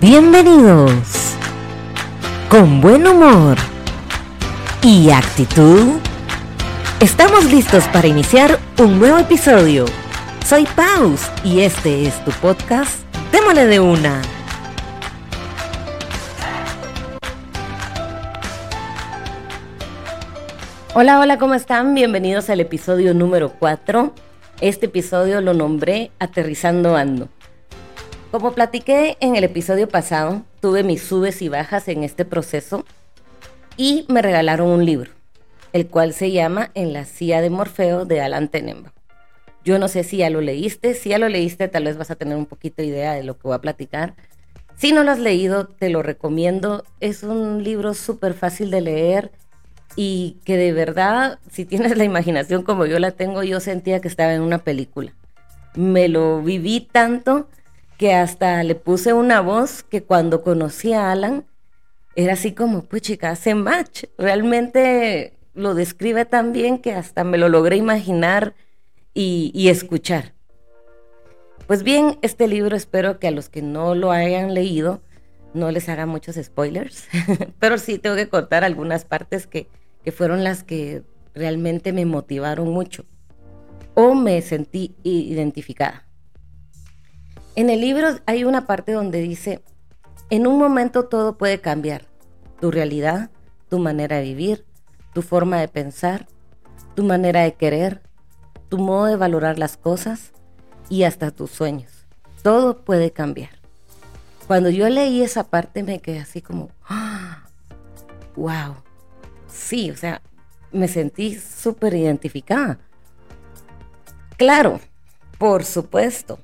Bienvenidos. Con buen humor y actitud, estamos listos para iniciar un nuevo episodio. Soy Paus y este es tu podcast Démosle de una. Hola, hola, ¿cómo están? Bienvenidos al episodio número 4. Este episodio lo nombré Aterrizando Ando. Como platiqué en el episodio pasado, tuve mis subes y bajas en este proceso y me regalaron un libro, el cual se llama En la silla de Morfeo de Alan Tenenbaum. Yo no sé si ya lo leíste, si ya lo leíste tal vez vas a tener un poquito de idea de lo que voy a platicar. Si no lo has leído, te lo recomiendo. Es un libro súper fácil de leer y que de verdad, si tienes la imaginación como yo la tengo, yo sentía que estaba en una película. Me lo viví tanto que hasta le puse una voz que cuando conocí a Alan era así como, pues chica, hace match. Realmente lo describe tan bien que hasta me lo logré imaginar y, escuchar. Pues bien, este libro espero que a los que no lo hayan leído no les haga muchos spoilers, pero sí tengo que contar algunas partes que, que fueron las que realmente me motivaron mucho o me sentí identificada. En el libro hay una parte donde dice, en un momento todo puede cambiar, tu realidad, tu manera de vivir, tu forma de pensar, tu manera de querer, tu modo de valorar las cosas y hasta tus sueños. Todo puede cambiar. Cuando yo leí esa parte me quedé así como, wow, ¡Ah! sí, o sea, me sentí súper identificada. Claro, por supuesto,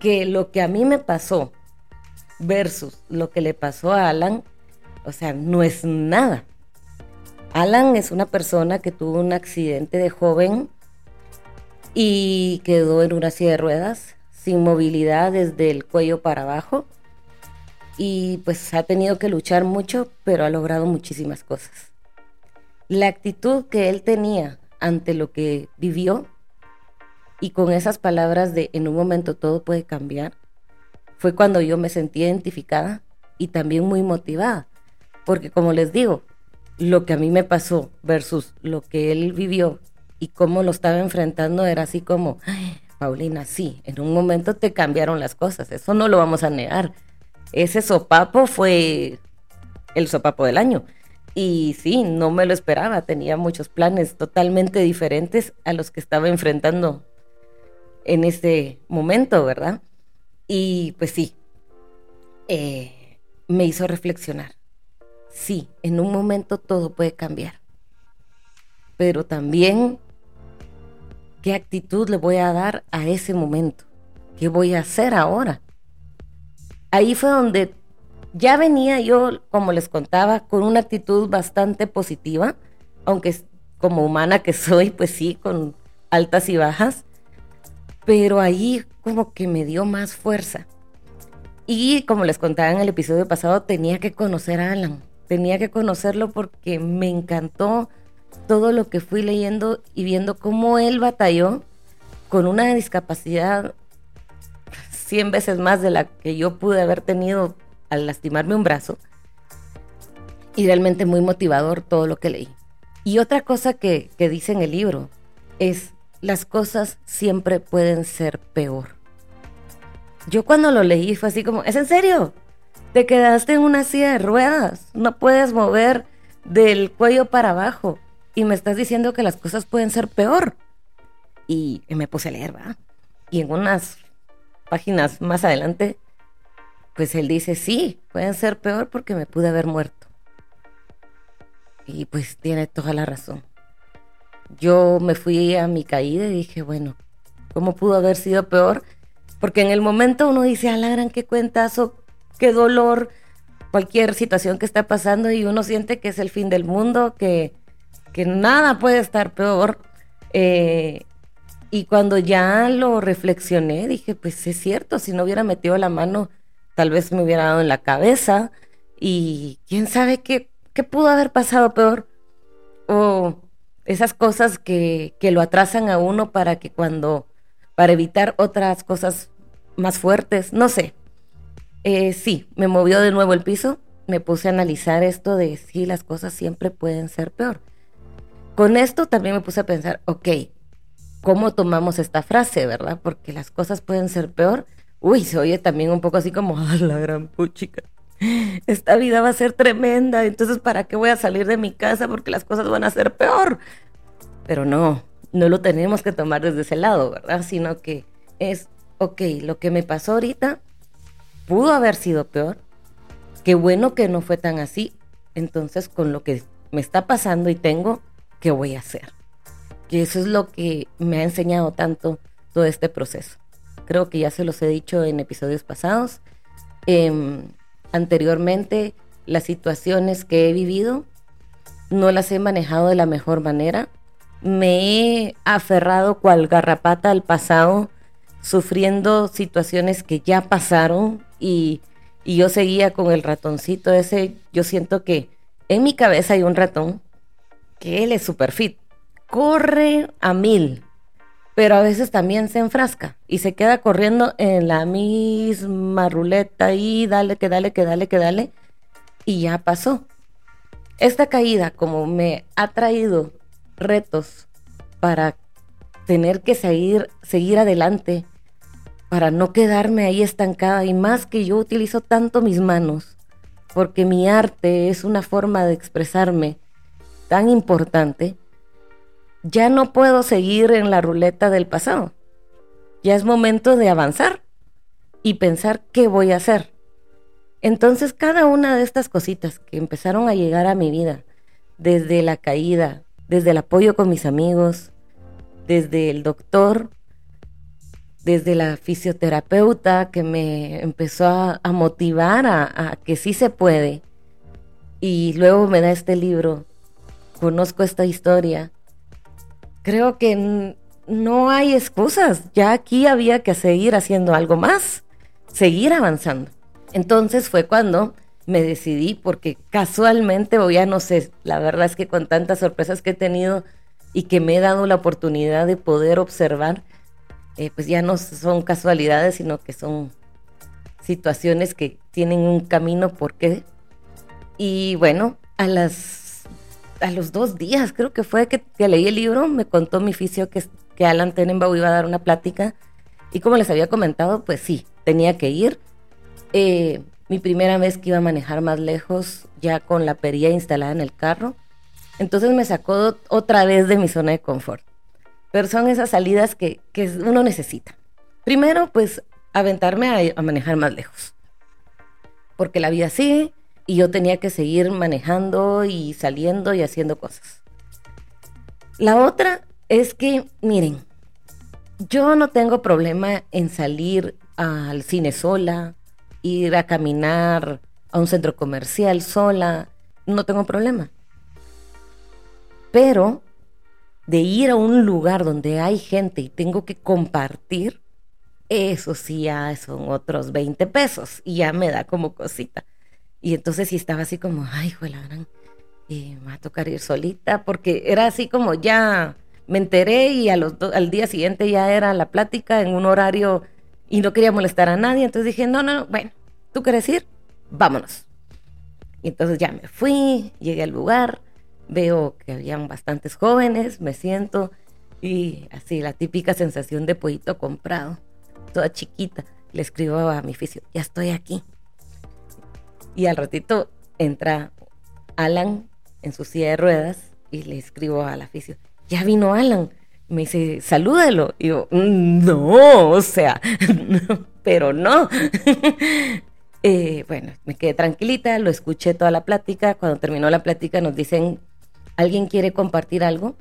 que lo que a mí me pasó versus lo que le pasó a Alan, o sea, no es nada. Alan es una persona que tuvo un accidente de joven y quedó en una silla de ruedas, sin movilidad desde el cuello para abajo. Y pues ha tenido que luchar mucho, pero ha logrado muchísimas cosas. La actitud que él tenía ante lo que vivió y con esas palabras de en un momento todo puede cambiar, fue cuando yo me sentí identificada y también muy motivada. Porque como les digo, lo que a mí me pasó versus lo que él vivió y cómo lo estaba enfrentando era así como, Paulina, sí, en un momento te cambiaron las cosas, eso no lo vamos a negar. Ese sopapo fue el sopapo del año. Y sí, no me lo esperaba, tenía muchos planes totalmente diferentes a los que estaba enfrentando en ese momento, ¿verdad? Y pues sí, eh, me hizo reflexionar. Sí, en un momento todo puede cambiar, pero también qué actitud le voy a dar a ese momento, qué voy a hacer ahora. Ahí fue donde ya venía yo, como les contaba, con una actitud bastante positiva, aunque como humana que soy, pues sí, con altas y bajas, pero ahí como que me dio más fuerza. Y como les contaba en el episodio pasado, tenía que conocer a Alan, tenía que conocerlo porque me encantó todo lo que fui leyendo y viendo cómo él batalló con una discapacidad 100 veces más de la que yo pude haber tenido al lastimarme un brazo. Y realmente muy motivador todo lo que leí. Y otra cosa que, que dice en el libro es, las cosas siempre pueden ser peor. Yo cuando lo leí fue así como, ¿es en serio? Te quedaste en una silla de ruedas, no puedes mover del cuello para abajo y me estás diciendo que las cosas pueden ser peor. Y me puse a leer, ¿va? Y en unas páginas más adelante, pues él dice, sí, pueden ser peor porque me pude haber muerto. Y pues tiene toda la razón yo me fui a mi caída y dije, bueno, ¿cómo pudo haber sido peor? Porque en el momento uno dice, a la gran qué cuentazo, qué dolor, cualquier situación que está pasando y uno siente que es el fin del mundo, que, que nada puede estar peor. Eh, y cuando ya lo reflexioné, dije, pues es cierto, si no hubiera metido la mano, tal vez me hubiera dado en la cabeza y quién sabe qué, qué pudo haber pasado peor. O esas cosas que, que lo atrasan a uno para que cuando, para evitar otras cosas más fuertes, no sé. eh, sí, me movió de nuevo el piso, me puse a analizar esto de si las cosas siempre pueden ser peor. Con esto también me puse a pensar, ok, ¿cómo tomamos esta frase, verdad? Porque las cosas pueden ser peor. Uy, se oye también un poco así como, ¡ah, la gran puchica! Esta vida va a ser tremenda, entonces ¿para qué voy a salir de mi casa? Porque las cosas van a ser peor. Pero no, no lo tenemos que tomar desde ese lado, ¿verdad? Sino que es, ok, lo que me pasó ahorita pudo haber sido peor. Qué bueno que no fue tan así. Entonces, con lo que me está pasando y tengo, ¿qué voy a hacer? Que eso es lo que me ha enseñado tanto todo este proceso. Creo que ya se los he dicho en episodios pasados. Em, anteriormente, las situaciones que he vivido no las he manejado de la mejor manera. Me he aferrado cual garrapata al pasado, sufriendo situaciones que ya pasaron y, yo seguía con el ratoncito ese. Yo siento que en mi cabeza hay un ratón que él es super fit, corre a mil, pero a veces también se enfrasca y se queda corriendo en la misma ruleta y dale, que dale, que dale, que dale, y ya pasó. Esta caída, como me ha traído retos para tener que seguir, seguir adelante, para no quedarme ahí estancada y más que yo utilizo tanto mis manos, porque mi arte es una forma de expresarme tan importante, ya no puedo seguir en la ruleta del pasado. Ya es momento de avanzar y pensar qué voy a hacer. Entonces cada una de estas cositas que empezaron a llegar a mi vida, desde la caída, desde el apoyo con mis amigos, desde el doctor, desde la fisioterapeuta que me empezó a, motivar a, que sí se puede. Y luego me da este libro, conozco esta historia. Creo que no hay excusas, ya aquí había que seguir haciendo algo más, seguir avanzando. Entonces fue cuando me decidí porque casualmente, o ya no sé, la verdad es que con tantas sorpresas que he tenido y que me he dado la oportunidad de poder observar, eh, pues ya no son casualidades, sino que son situaciones que tienen un camino por qué. Y bueno, a las a los dos días creo que fue que, leí el libro, me contó mi fisio que, que Alan Tenenbaum iba a dar una plática y como les había comentado, pues sí, tenía que ir. Eh, mi primera vez que iba a manejar más lejos, ya con la perilla instalada en el carro. Entonces me sacó otra vez de mi zona de confort. Pero son esas salidas que, uno necesita. Primero, pues aventarme a, manejar más lejos. Porque la vida sigue y yo tenía que seguir manejando y saliendo y haciendo cosas. La otra es que, miren, yo no tengo problema en salir al cine sola, ir a caminar a un centro comercial sola, no tengo problema. Pero de ir a un lugar donde hay gente y tengo que compartir, eso sí ya son otros 20 pesos y ya me da como cosita. Y entonces sí estaba así como, ay, la gran, y me va a tocar ir solita, porque era así como ya me enteré y al día siguiente ya era la plática en un horario y no quería molestar a nadie, entonces dije, no, no, no, bueno, ¿tú quieres ir? Vámonos. Y entonces ya me fui, llegué al lugar, veo que habían bastantes jóvenes, me siento y así la típica sensación de pollito comprado, toda chiquita. Le escribo a mi oficio, ya estoy aquí. Y al ratito entra Alan en su silla de ruedas y le escribo al oficio, ya vino Alan me dice, salúdalo. Y yo, mm, no, o sea, pero no. Eh, bueno, me quedé tranquilita, lo escuché toda la plática. Cuando terminó la plática nos dicen, ¿alguien quiere compartir algo?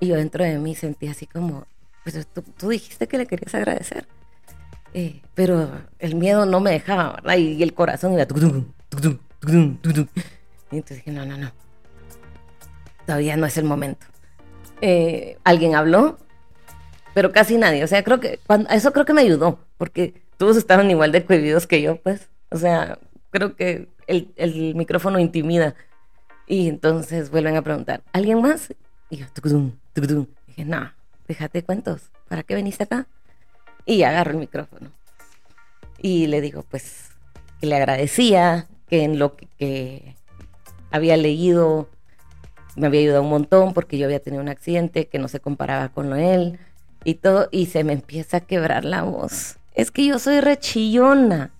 Y yo dentro de mí sentí así como, pues tú, dijiste que le querías agradecer. Pero el miedo no me dejaba, ¿verdad? Y, el corazón iba... Y entonces dije, no, no, no. Todavía no es el momento. Eh, alguien habló, pero casi nadie. O sea, creo que eso creo que me ayudó, porque todos estaban igual de cohibidos que yo, pues. O sea, creo que el, el micrófono intimida. Y entonces vuelven a preguntar, ¿alguien más? Y yo, tucudum, tucudum. Dije, no, déjate cuentos, ¿para qué veniste acá? Y agarro el micrófono. Y le digo, pues, que le agradecía, que en lo que, había leído me había ayudado un montón porque yo había tenido un accidente que no se comparaba con lo él y todo, y se me empieza a quebrar la voz. Es que yo soy rechillona.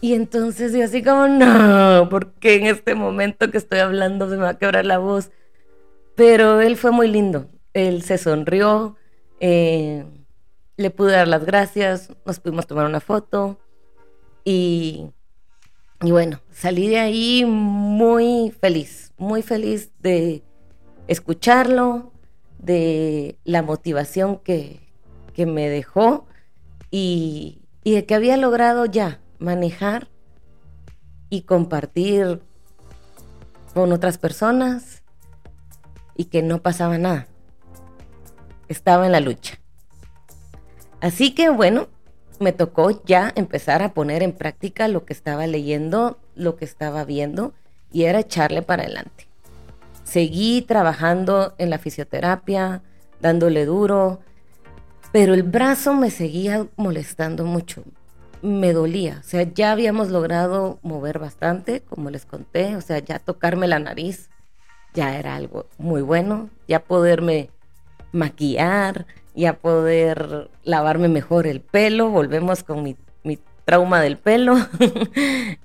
Y entonces yo así como, no, porque en este momento que estoy hablando se me va a quebrar la voz. Pero él fue muy lindo. Él se sonrió, eh, le pude dar las gracias, nos pudimos tomar una foto y, y bueno, salí de ahí muy feliz, muy feliz de escucharlo, de la motivación que, que me dejó y, y de que había logrado ya manejar y compartir con otras personas y que no pasaba nada. Estaba en la lucha. Así que bueno, me tocó ya empezar a poner en práctica lo que estaba leyendo, lo que estaba viendo y era echarle para adelante. Seguí trabajando en la fisioterapia, dándole duro, pero el brazo me seguía molestando mucho. Me dolía, o sea, ya habíamos logrado mover bastante, como les conté, o sea, ya tocarme la nariz ya era algo muy bueno, ya poderme maquillar, ya poder lavarme mejor el pelo, volvemos con mi, trauma del pelo.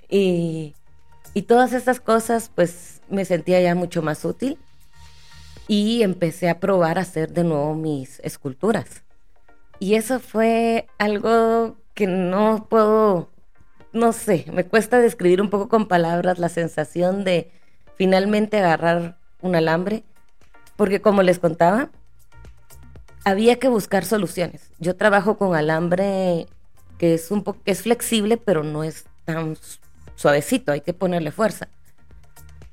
Y, y todas estas cosas pues me sentía ya mucho más útil. Y empecé a probar a hacer de nuevo mis esculturas. Y eso fue algo que no puedo, no sé, me cuesta describir un poco con palabras la sensación de finalmente agarrar un alambre, porque como les contaba, había que buscar soluciones. Yo trabajo con alambre que es un poco es flexible, pero no es tan suavecito, hay que ponerle fuerza.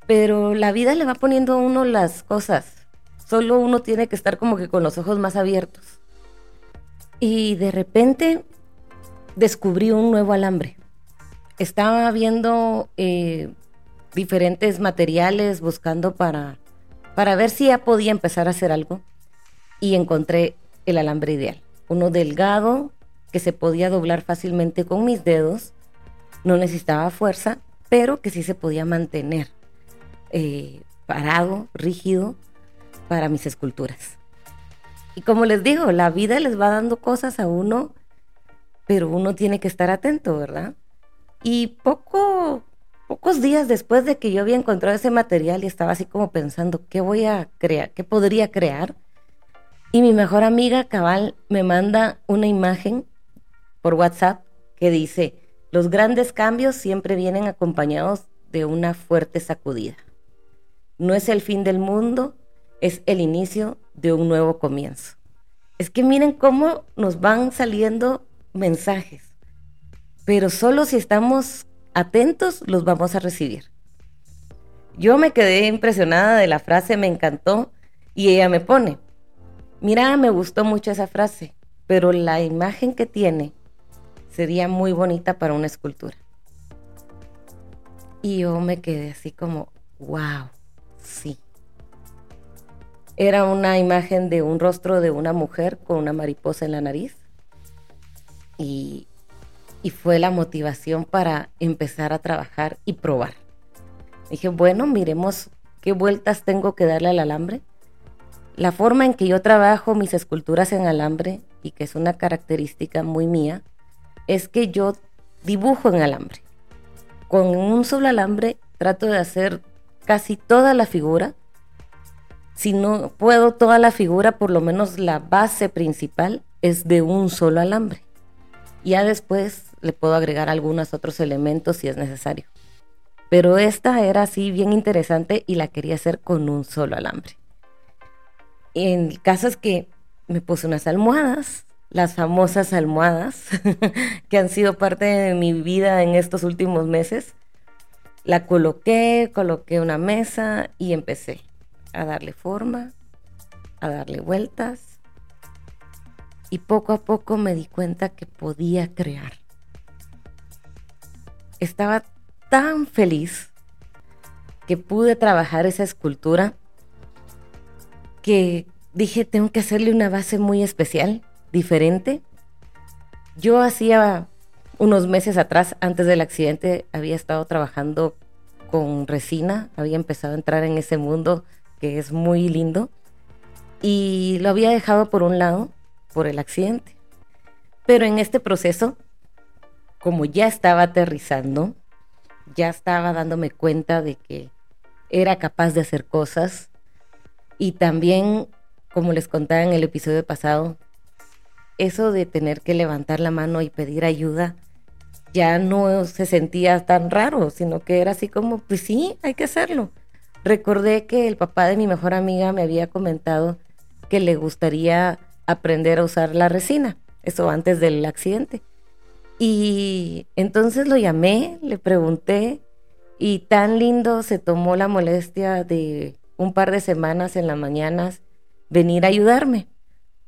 Pero la vida le va poniendo a uno las cosas. Solo uno tiene que estar como que con los ojos más abiertos. Y de repente descubrí un nuevo alambre. Estaba viendo eh, diferentes materiales, buscando para, para ver si ya podía empezar a hacer algo y encontré el alambre ideal. Uno delgado que se podía doblar fácilmente con mis dedos, no necesitaba fuerza, pero que sí se podía mantener eh, parado, rígido para mis esculturas. Y como les digo, la vida les va dando cosas a uno, pero uno tiene que estar atento, ¿verdad? Y poco, pocos días después de que yo había encontrado ese material y estaba así como pensando, ¿qué voy a crear? ¿Qué podría crear? Y mi mejor amiga Cabal me manda una imagen por WhatsApp que dice, los grandes cambios siempre vienen acompañados de una fuerte sacudida. No es el fin del mundo, es el inicio de un nuevo comienzo. Es que miren cómo nos van saliendo mensajes, pero solo si estamos atentos los vamos a recibir. Yo me quedé impresionada de la frase, me encantó, y ella me pone, Mira, me gustó mucho esa frase, pero la imagen que tiene sería muy bonita para una escultura. Y yo me quedé así como, wow, sí. Era una imagen de un rostro de una mujer con una mariposa en la nariz. Y, y fue la motivación para empezar a trabajar y probar. Dije, bueno, miremos qué vueltas tengo que darle al alambre la forma en que yo trabajo mis esculturas en alambre, y que es una característica muy mía, es que yo dibujo en alambre. Con un solo alambre trato de hacer casi toda la figura. Si no puedo toda la figura, por lo menos la base principal es de un solo alambre. Ya después le puedo agregar algunos otros elementos si es necesario. Pero esta era así bien interesante y la quería hacer con un solo alambre. En caso es que me puse unas almohadas, las famosas almohadas que han sido parte de mi vida en estos últimos meses. La coloqué, coloqué una mesa y empecé a darle forma, a darle vueltas. Y poco a poco me di cuenta que podía crear. Estaba tan feliz que pude trabajar esa escultura que dije, tengo que hacerle una base muy especial, diferente. Yo hacía unos meses atrás, antes del accidente, había estado trabajando con resina, había empezado a entrar en ese mundo que es muy lindo y lo había dejado por un lado por el accidente. Pero en este proceso, como ya estaba aterrizando, ya estaba dándome cuenta de que era capaz de hacer cosas y también, como les contaba en el episodio pasado, eso de tener que levantar la mano y pedir ayuda ya no se sentía tan raro, sino que era así como, pues sí, hay que hacerlo. Recordé que el papá de mi mejor amiga me había comentado que le gustaría aprender a usar la resina, eso antes del accidente. Y entonces lo llamé, le pregunté y tan lindo se tomó la molestia de un par de semanas en las mañanas venir a ayudarme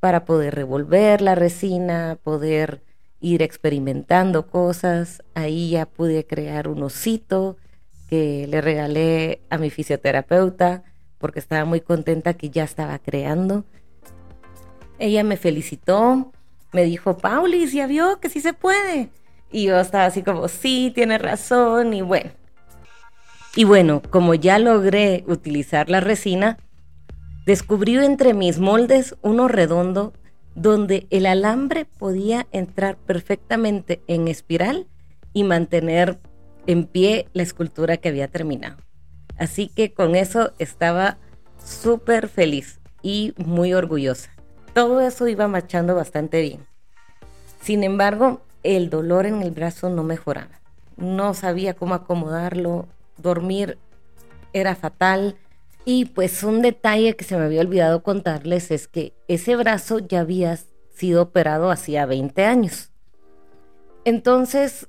para poder revolver la resina, poder ir experimentando cosas. Ahí ya pude crear un osito que le regalé a mi fisioterapeuta porque estaba muy contenta que ya estaba creando. Ella me felicitó, me dijo, Paulis, ya vio que sí se puede. Y yo estaba así como, sí, tiene razón, y bueno. Y bueno, como ya logré utilizar la resina, descubrí entre mis moldes uno redondo donde el alambre podía entrar perfectamente en espiral y mantener en pie la escultura que había terminado. Así que con eso estaba súper feliz y muy orgullosa. Todo eso iba marchando bastante bien. Sin embargo, el dolor en el brazo no mejoraba. No sabía cómo acomodarlo, dormir era fatal, y pues un detalle que se me había olvidado contarles es que ese brazo ya había sido operado hacía 20 años. Entonces,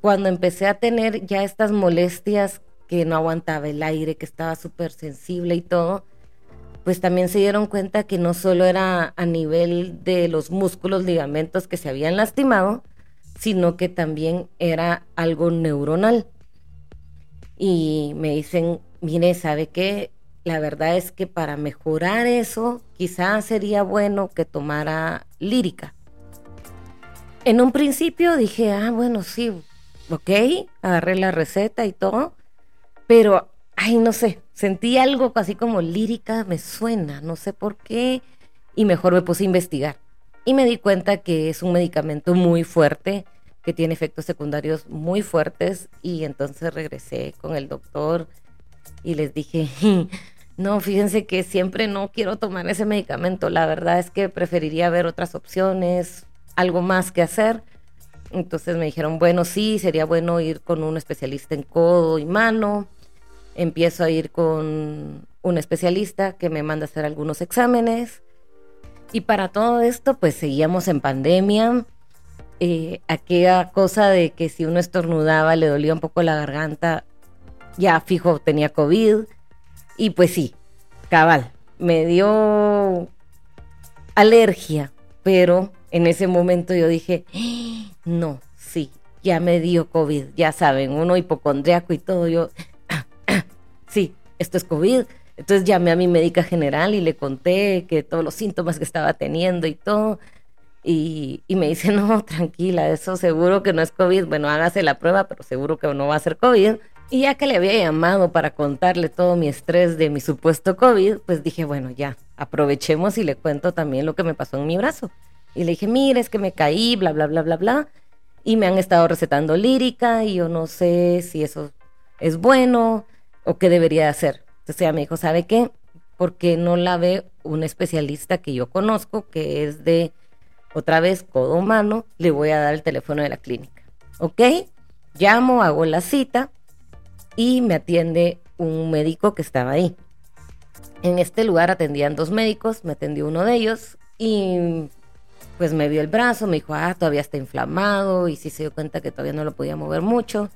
cuando empecé a tener ya estas molestias que no aguantaba el aire, que estaba súper sensible y todo, pues también se dieron cuenta que no solo era a nivel de los músculos, ligamentos que se habían lastimado, sino que también era algo neuronal. Y me dicen, mire, ¿sabe qué? la verdad es que para mejorar eso, quizás sería bueno que tomara lírica. En un principio dije, ah, bueno, sí, ok, agarré la receta y todo, pero, ay, no sé, sentí algo así como lírica, me suena, no sé por qué, y mejor me puse a investigar. Y me di cuenta que es un medicamento muy fuerte, que tiene efectos secundarios muy fuertes, y entonces regresé con el doctor y les dije, no, fíjense que siempre no quiero tomar ese medicamento, la verdad es que preferiría ver otras opciones, algo más que hacer. Entonces me dijeron, bueno, sí, sería bueno ir con un especialista en codo y mano. Empiezo a ir con un especialista que me manda a hacer algunos exámenes. Y para todo esto, pues seguíamos en pandemia. Eh, aquella cosa de que si uno estornudaba le dolía un poco la garganta, ya fijo tenía COVID. Y pues sí, cabal, me dio alergia, pero en ese momento yo dije, ¡Ah! no, sí, ya me dio COVID, ya saben, uno hipocondriaco y todo, yo, sí, esto es COVID. Entonces llamé a mi médica general y le conté que todos los síntomas que estaba teniendo y todo. Y, y, me dice, no, tranquila, eso seguro que no es COVID. Bueno, hágase la prueba, pero seguro que no va a ser COVID. Y ya que le había llamado para contarle todo mi estrés de mi supuesto COVID, pues dije, bueno, ya, aprovechemos y le cuento también lo que me pasó en mi brazo. Y le dije, mire, es que me caí, bla, bla, bla, bla, bla. Y me han estado recetando lírica y yo no sé si eso es bueno o qué debería hacer. Entonces ella me dijo, ¿sabe qué? Porque no la ve un especialista que yo conozco, que es de, otra vez, codo humano, le voy a dar el teléfono de la clínica. ¿Ok? Llamo, hago la cita y me atiende un médico que estaba ahí. En este lugar atendían dos médicos, me atendió uno de ellos y pues me vio el brazo, me dijo, ah, todavía está inflamado y sí se dio cuenta que todavía no lo podía mover mucho.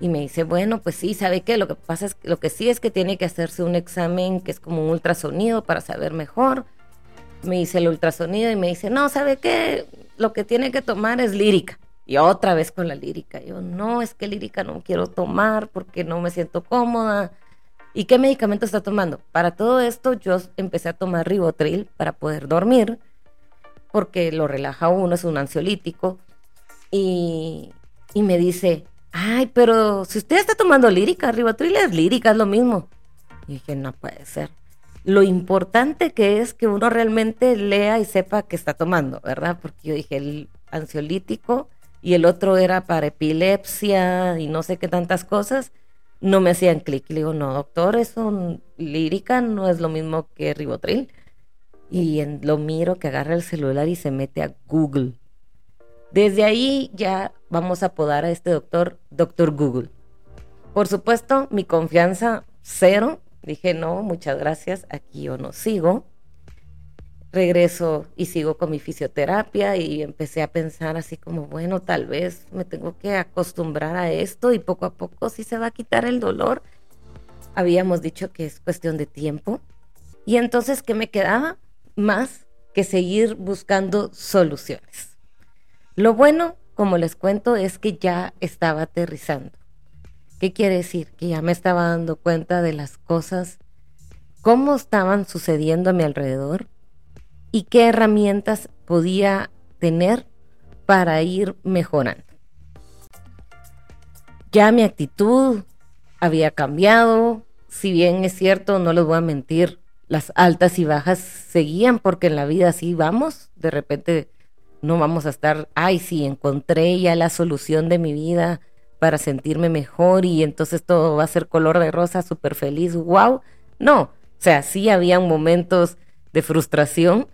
Y me dice, bueno, pues sí, ¿sabe qué? Lo que pasa es que lo que sí es que tiene que hacerse un examen que es como un ultrasonido para saber mejor. Me hice el ultrasonido y me dice, no, ¿sabe qué? Lo que tiene que tomar es lírica. Y otra vez con la lírica. Yo, no, es que lírica no quiero tomar porque no me siento cómoda. ¿Y qué medicamento está tomando? Para todo esto yo empecé a tomar ribotril para poder dormir, porque lo relaja uno, es un ansiolítico. y, y me dice, ay, pero si usted está tomando lírica, ribotril es lírica, es lo mismo. Y dije, no puede ser. Lo importante que es que uno realmente lea y sepa que está tomando, ¿verdad? Porque yo dije, el ansiolítico y el otro era para epilepsia y no sé qué tantas cosas, no me hacían clic. Le digo, no, doctor, eso lírica no es lo mismo que ribotril. Y en, lo miro que agarra el celular y se mete a Google. Desde ahí ya vamos a apodar a este doctor Doctor Google. Por supuesto, mi confianza cero. Dije, no, muchas gracias, aquí yo no sigo. Regreso y sigo con mi fisioterapia y empecé a pensar así como, bueno, tal vez me tengo que acostumbrar a esto y poco a poco sí se va a quitar el dolor. Habíamos dicho que es cuestión de tiempo. Y entonces, ¿qué me quedaba? Más que seguir buscando soluciones. Lo bueno, como les cuento, es que ya estaba aterrizando. ¿Qué quiere decir? Que ya me estaba dando cuenta de las cosas, cómo estaban sucediendo a mi alrededor y qué herramientas podía tener para ir mejorando. Ya mi actitud había cambiado, si bien es cierto, no les voy a mentir, las altas y bajas seguían porque en la vida así vamos, de repente no vamos a estar, ay, sí, encontré ya la solución de mi vida para sentirme mejor y entonces todo va a ser color de rosa, súper feliz, wow. No, o sea, sí había momentos de frustración,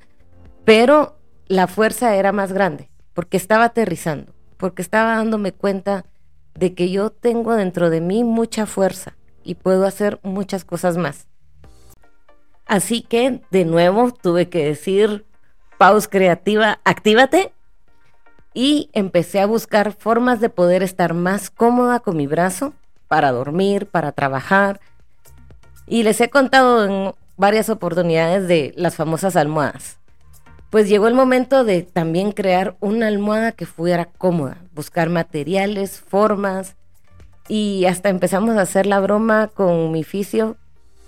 pero la fuerza era más grande, porque estaba aterrizando, porque estaba dándome cuenta de que yo tengo dentro de mí mucha fuerza y puedo hacer muchas cosas más. Así que, de nuevo, tuve que decir, Paus Creativa, actívate. Y empecé a buscar formas de poder estar más cómoda con mi brazo para dormir, para trabajar. Y les he contado en varias oportunidades de las famosas almohadas. Pues llegó el momento de también crear una almohada que fuera cómoda, buscar materiales, formas y hasta empezamos a hacer la broma con mi fisio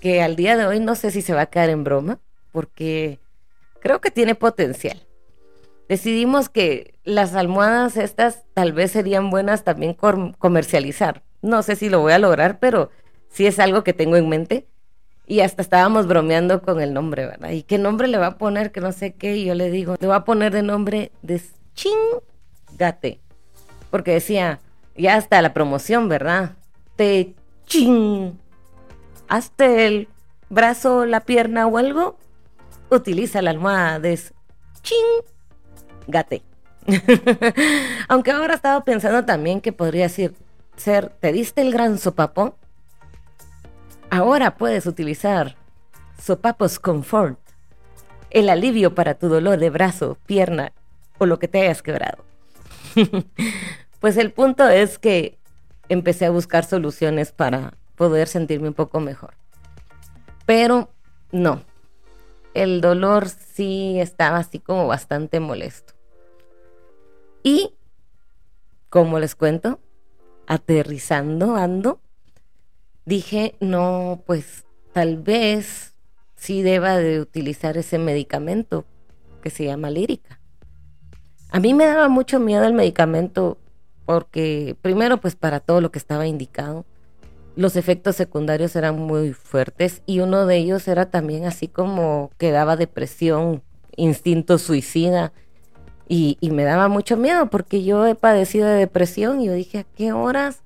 que al día de hoy no sé si se va a quedar en broma porque creo que tiene potencial. Decidimos que las almohadas estas tal vez serían buenas también comercializar. No sé si lo voy a lograr, pero sí es algo que tengo en mente. Y hasta estábamos bromeando con el nombre, ¿verdad? ¿Y qué nombre le va a poner? Que no sé qué. Y yo le digo, le va a poner de nombre de chingate. Porque decía, ya hasta la promoción, ¿verdad? Te ching. Hazte el brazo, la pierna o algo utiliza la almohada de chingate. Aunque ahora estaba pensando también que podría decir, ser, ¿te diste el gran sopapo? Ahora puedes utilizar sopapos confort, el alivio para tu dolor de brazo, pierna o lo que te hayas quebrado. pues el punto es que empecé a buscar soluciones para poder sentirme un poco mejor. Pero no, el dolor sí estaba así como bastante molesto. Y, como les cuento, aterrizando ando, dije, no, pues tal vez sí deba de utilizar ese medicamento que se llama lírica. A mí me daba mucho miedo el medicamento porque primero pues para todo lo que estaba indicado los efectos secundarios eran muy fuertes y uno de ellos era también así como que daba depresión, instinto suicida y, me daba mucho miedo porque yo he padecido de depresión y yo dije, ¿a qué horas?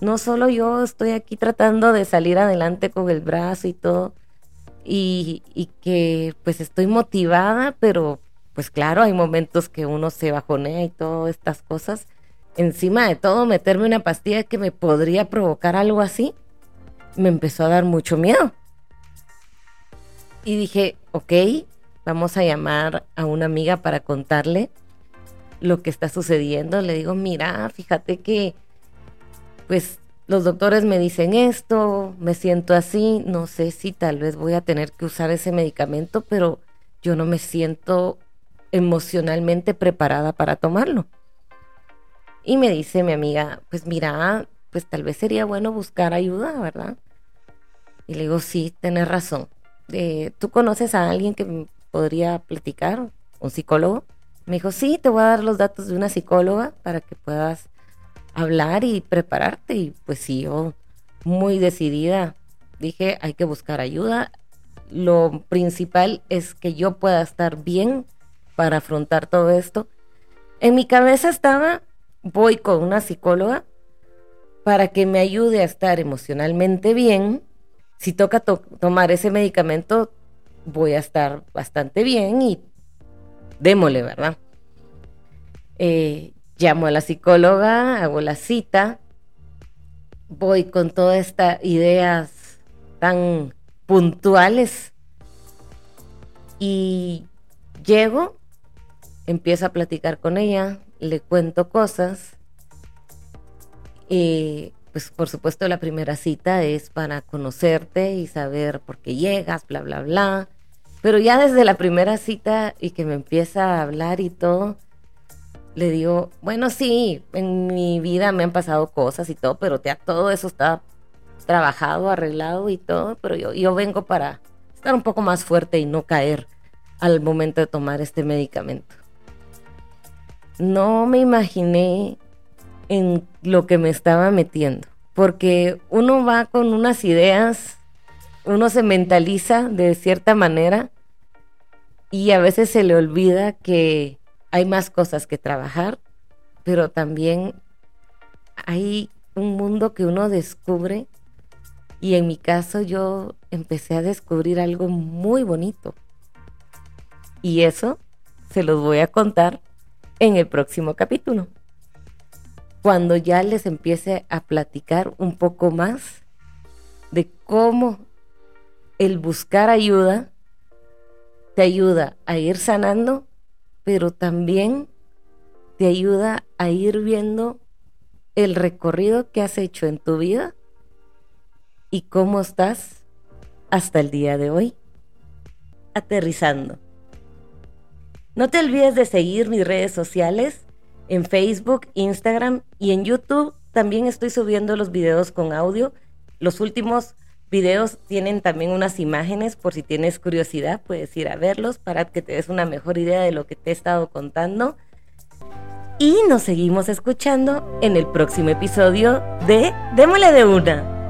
No solo yo estoy aquí tratando de salir adelante con el brazo y todo y, y que pues estoy motivada, pero pues claro, hay momentos que uno se bajonea y todas estas cosas encima de todo, meterme una pastilla que me podría provocar algo así, me empezó a dar mucho miedo. Y dije, ok, vamos a llamar a una amiga para contarle lo que está sucediendo. Le digo, mira, fíjate que, pues, los doctores me dicen esto, me siento así, no sé si tal vez voy a tener que usar ese medicamento, pero yo no me siento emocionalmente preparada para tomarlo. Y me dice mi amiga, pues mira, pues tal vez sería bueno buscar ayuda, ¿verdad? Y le digo, sí, tienes razón. Eh, ¿Tú conoces a alguien que podría platicar? ¿Un psicólogo? Me dijo, sí, te voy a dar los datos de una psicóloga para que puedas hablar y prepararte. Y pues sí, yo muy decidida dije, hay que buscar ayuda. Lo principal es que yo pueda estar bien para afrontar todo esto. En mi cabeza estaba, voy con una psicóloga para que me ayude a estar emocionalmente bien. Si toca tomar ese medicamento, voy a estar bastante bien y démosle, ¿verdad? Eh, llamo a la psicóloga, hago la cita, voy con todas estas ideas tan puntuales y llego, empiezo a platicar con ella, le cuento cosas. Y pues por supuesto la primera cita es para conocerte y saber por qué llegas, bla, bla, bla. Pero ya desde la primera cita y que me empieza a hablar y todo, le digo, bueno, sí, en mi vida me han pasado cosas y todo, pero ya todo eso está trabajado, arreglado y todo, pero yo, yo vengo para estar un poco más fuerte y no caer al momento de tomar este medicamento. No me imaginé en lo que me estaba metiendo, porque uno va con unas ideas, uno se mentaliza de cierta manera y a veces se le olvida que hay más cosas que trabajar, pero también hay un mundo que uno descubre y en mi caso yo empecé a descubrir algo muy bonito. Y eso se los voy a contar en el próximo capítulo. Cuando ya les empiece a platicar un poco más de cómo el buscar ayuda te ayuda a ir sanando pero también te ayuda a ir viendo el recorrido que has hecho en tu vida y cómo estás hasta el día de hoy. Aterrizando. No te olvides de seguir mis redes sociales en Facebook, Instagram y en YouTube. También estoy subiendo los videos con audio. Los últimos videos tienen también unas imágenes por si tienes curiosidad, puedes ir a verlos para que te des una mejor idea de lo que te he estado contando. Y nos seguimos escuchando en el próximo episodio de Démosle de una.